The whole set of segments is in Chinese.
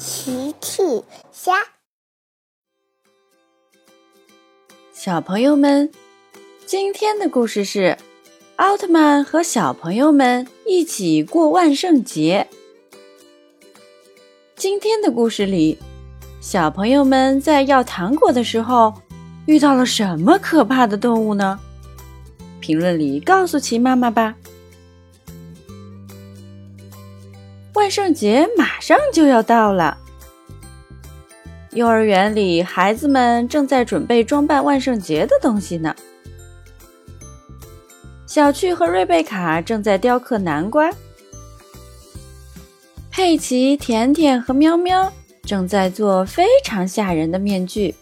奇趣虾，小朋友们，今天的故事是奥特曼和小朋友们一起过万圣节。今天的故事里，小朋友们在要糖果的时候遇到了什么可怕的动物呢？评论里告诉奇妈妈吧。万圣节马上就要到了，幼儿园里孩子们正在准备装扮万圣节的东西呢。小趣和瑞贝卡正在雕刻南瓜，佩奇、甜甜和喵喵正在做非常吓人的面具，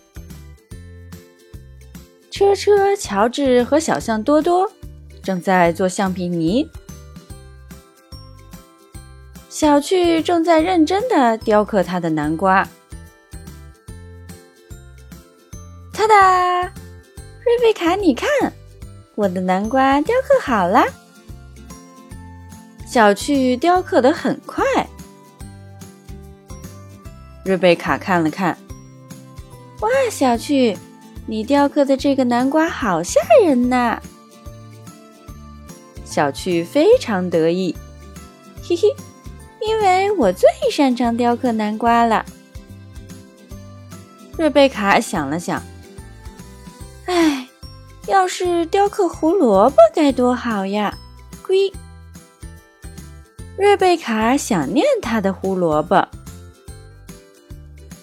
车车、乔治和小象多多正在做橡皮泥。小趣正在认真的雕刻他的南瓜。哒哒，瑞贝卡，你看，我的南瓜雕刻好了。小趣雕刻的很快。瑞贝卡看了看，哇，小趣，你雕刻的这个南瓜好吓人呐！小趣非常得意，嘿嘿。因为我最擅长雕刻南瓜了。瑞贝卡想了想，哎，要是雕刻胡萝卜该多好呀！龟，瑞贝卡想念他的胡萝卜。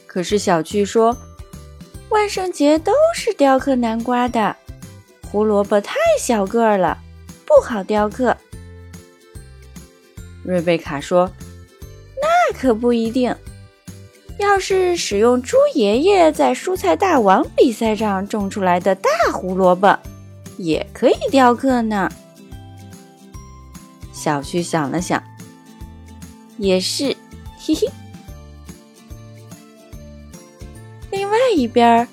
可是小趣说，万圣节都是雕刻南瓜的，胡萝卜太小个儿了，不好雕刻。瑞贝卡说。可不一定。要是使用猪爷爷在蔬菜大王比赛上种出来的大胡萝卜，也可以雕刻呢。小旭想了想，也是，嘿嘿。另外一边，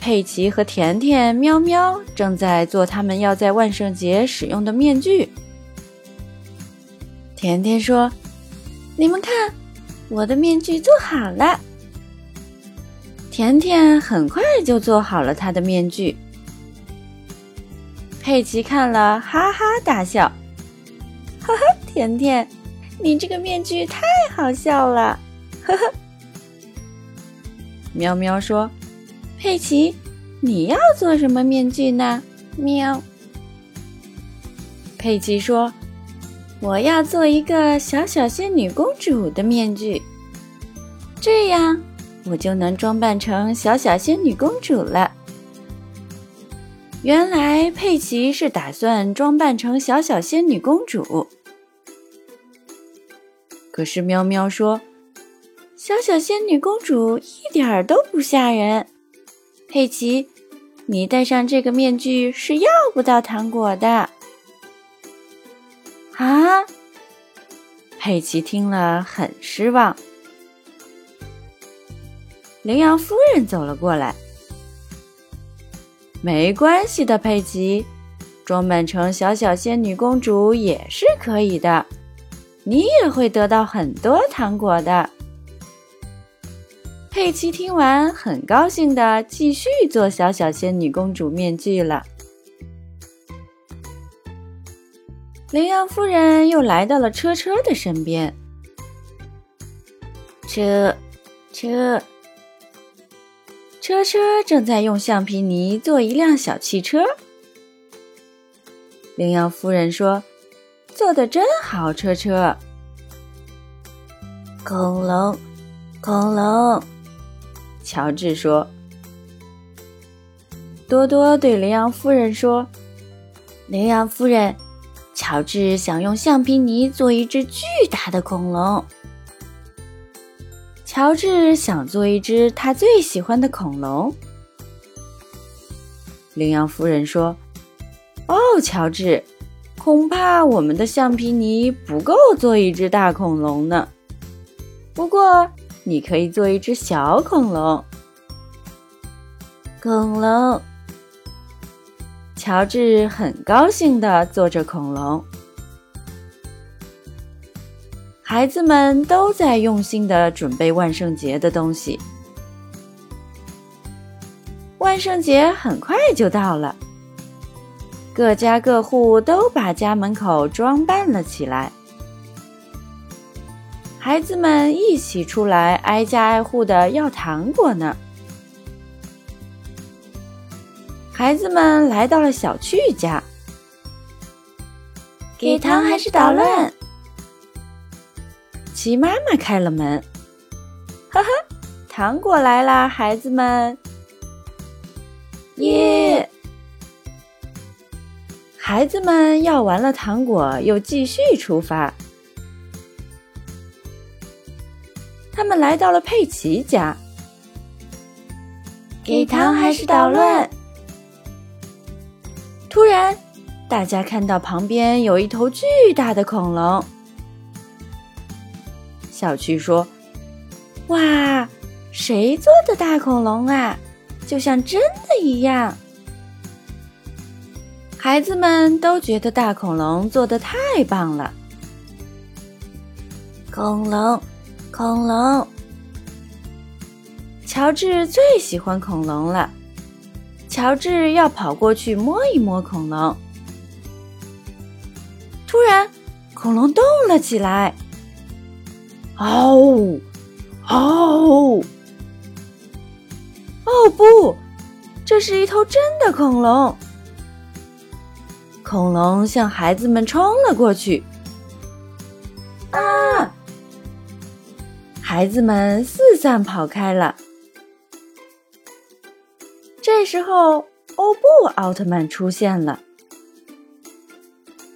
佩奇和甜甜、喵喵正在做他们要在万圣节使用的面具。甜甜说。你们看，我的面具做好了。甜甜很快就做好了她的面具。佩奇看了，哈哈大笑：“哈哈，甜甜，你这个面具太好笑了！”呵呵。喵喵说：“佩奇，你要做什么面具呢？”喵。佩奇说。我要做一个小小仙女公主的面具，这样我就能装扮成小小仙女公主了。原来佩奇是打算装扮成小小仙女公主，可是喵喵说：“小小仙女公主一点儿都不吓人。”佩奇，你戴上这个面具是要不到糖果的。啊！佩奇听了很失望。羚羊夫人走了过来。没关系的，佩奇，装扮成小小仙女公主也是可以的，你也会得到很多糖果的。佩奇听完，很高兴的继续做小小仙女公主面具了。羚羊夫人又来到了车车的身边。车，车，车车正在用橡皮泥做一辆小汽车。羚羊夫人说：“做的真好，车车。”恐龙，恐龙，乔治说。多多对羚羊夫人说：“羚羊夫人。”乔治想用橡皮泥做一只巨大的恐龙。乔治想做一只他最喜欢的恐龙。羚羊夫人说：“哦，乔治，恐怕我们的橡皮泥不够做一只大恐龙呢。不过，你可以做一只小恐龙。”恐龙。乔治很高兴地做着恐龙。孩子们都在用心的准备万圣节的东西。万圣节很快就到了，各家各户都把家门口装扮了起来。孩子们一起出来，挨家挨户的要糖果呢。孩子们来到了小趣家，给糖还是捣乱？齐妈妈开了门，哈哈，糖果来啦，孩子们！耶！孩子们要完了糖果，又继续出发。他们来到了佩奇家，给糖还是捣乱？突然，大家看到旁边有一头巨大的恐龙。小趣说：“哇，谁做的大恐龙啊？就像真的一样。”孩子们都觉得大恐龙做的太棒了。恐龙。恐龙，乔治最喜欢恐龙了。乔治要跑过去摸一摸恐龙。突然，恐龙动了起来。嗷！嗷！哦不，这是一头真的恐龙。恐龙向孩子们冲了过去。啊！孩子们四散跑开了。这时候，欧布奥特曼出现了。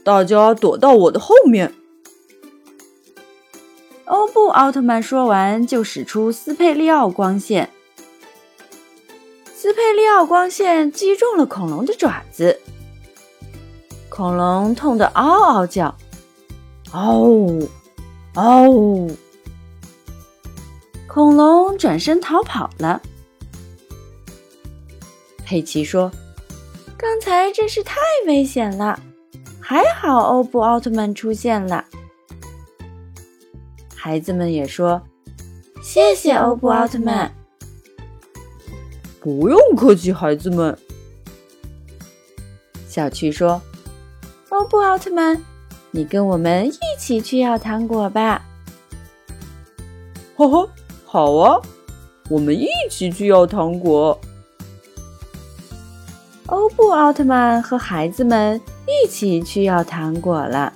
大家躲到我的后面。欧布奥特曼说完，就使出斯佩利奥光线。斯佩利奥光线击中了恐龙的爪子，恐龙痛得嗷嗷叫，嗷，嗷。恐龙转身逃跑了。佩奇说：“刚才真是太危险了，还好欧布奥特曼出现了。”孩子们也说：“谢谢欧布奥特曼。”不用客气，孩子们。小趣说：“欧布奥特曼，你跟我们一起去要糖果吧。”呵呵。好啊，我们一起去要糖果。欧布奥特曼和孩子们一起去要糖果了。